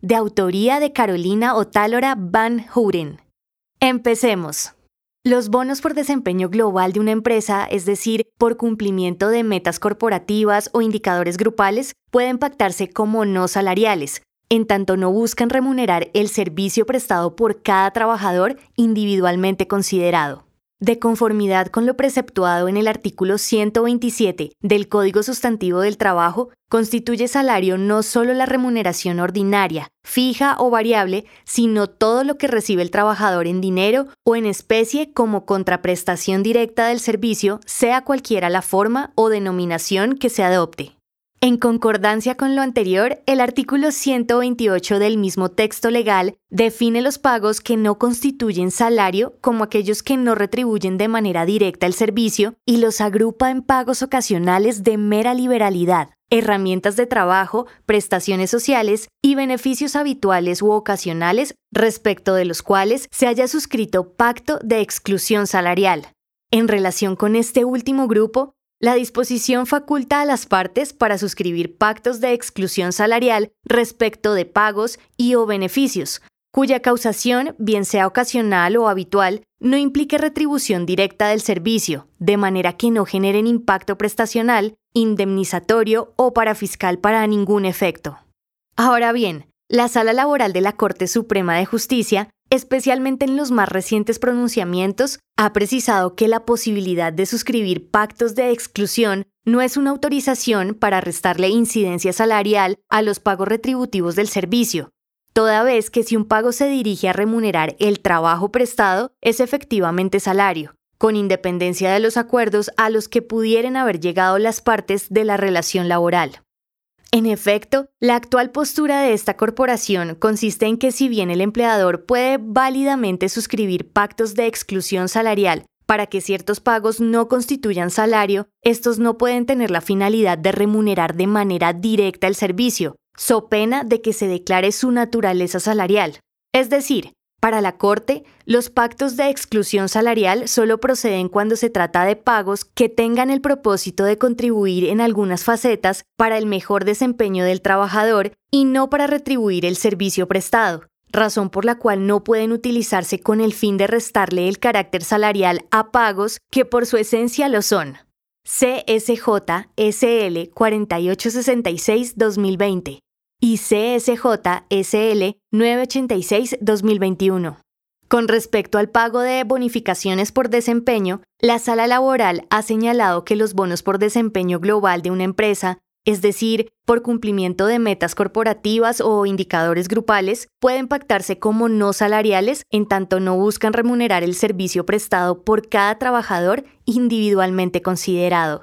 De autoría de Carolina Otálora Van Houten. Empecemos. Los bonos por desempeño global de una empresa, es decir, por cumplimiento de metas corporativas o indicadores grupales, pueden pactarse como no salariales, en tanto no buscan remunerar el servicio prestado por cada trabajador individualmente considerado. De conformidad con lo preceptuado en el artículo 127 del Código Sustantivo del Trabajo, constituye salario no solo la remuneración ordinaria, fija o variable, sino todo lo que recibe el trabajador en dinero o en especie como contraprestación directa del servicio, sea cualquiera la forma o denominación que se adopte. En concordancia con lo anterior, el artículo 128 del mismo texto legal define los pagos que no constituyen salario como aquellos que no retribuyen de manera directa el servicio y los agrupa en pagos ocasionales de mera liberalidad, herramientas de trabajo, prestaciones sociales y beneficios habituales u ocasionales respecto de los cuales se haya suscrito pacto de exclusión salarial. En relación con este último grupo, la disposición faculta a las partes para suscribir pactos de exclusión salarial respecto de pagos y o beneficios, cuya causación, bien sea ocasional o habitual, no implique retribución directa del servicio, de manera que no generen impacto prestacional, indemnizatorio o parafiscal para ningún efecto. Ahora bien, la Sala Laboral de la Corte Suprema de Justicia especialmente en los más recientes pronunciamientos, ha precisado que la posibilidad de suscribir pactos de exclusión no es una autorización para restarle incidencia salarial a los pagos retributivos del servicio, toda vez que si un pago se dirige a remunerar el trabajo prestado, es efectivamente salario, con independencia de los acuerdos a los que pudieran haber llegado las partes de la relación laboral. En efecto, la actual postura de esta corporación consiste en que si bien el empleador puede válidamente suscribir pactos de exclusión salarial para que ciertos pagos no constituyan salario, estos no pueden tener la finalidad de remunerar de manera directa el servicio, so pena de que se declare su naturaleza salarial. Es decir, para la Corte, los pactos de exclusión salarial solo proceden cuando se trata de pagos que tengan el propósito de contribuir en algunas facetas para el mejor desempeño del trabajador y no para retribuir el servicio prestado, razón por la cual no pueden utilizarse con el fin de restarle el carácter salarial a pagos que por su esencia lo son. CSJ SL 4866-2020 y CSJ-SL 986-2021. Con respecto al pago de bonificaciones por desempeño, la sala laboral ha señalado que los bonos por desempeño global de una empresa, es decir, por cumplimiento de metas corporativas o indicadores grupales, pueden pactarse como no salariales en tanto no buscan remunerar el servicio prestado por cada trabajador individualmente considerado.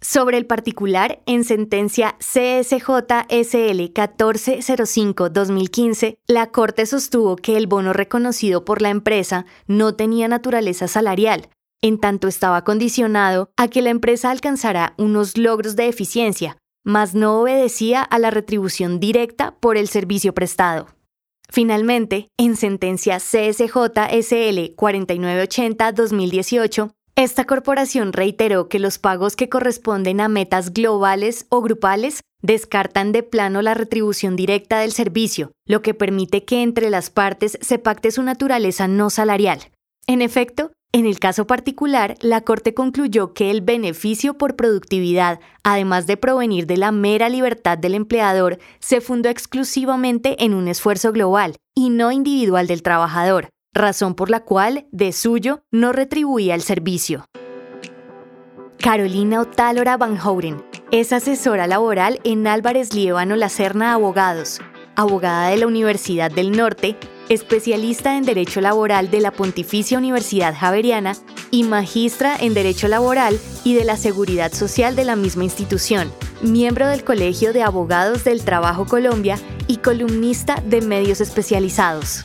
Sobre el particular, en sentencia CSJ-SL 1405-2015, la Corte sostuvo que el bono reconocido por la empresa no tenía naturaleza salarial, en tanto estaba condicionado a que la empresa alcanzara unos logros de eficiencia, mas no obedecía a la retribución directa por el servicio prestado. Finalmente, en sentencia CSJ-SL 4980-2018, esta corporación reiteró que los pagos que corresponden a metas globales o grupales descartan de plano la retribución directa del servicio, lo que permite que entre las partes se pacte su naturaleza no salarial. En efecto, en el caso particular, la Corte concluyó que el beneficio por productividad, además de provenir de la mera libertad del empleador, se fundó exclusivamente en un esfuerzo global y no individual del trabajador, razón por la cual, de suyo, no retribuía el servicio. Carolina Otálora Van Houten es asesora laboral en Álvarez Liévano Lacerna Abogados, abogada de la Universidad del Norte, especialista en Derecho Laboral de la Pontificia Universidad Javeriana y magistra en Derecho Laboral y de la Seguridad Social de la misma institución, miembro del Colegio de Abogados del Trabajo Colombia y columnista de medios especializados.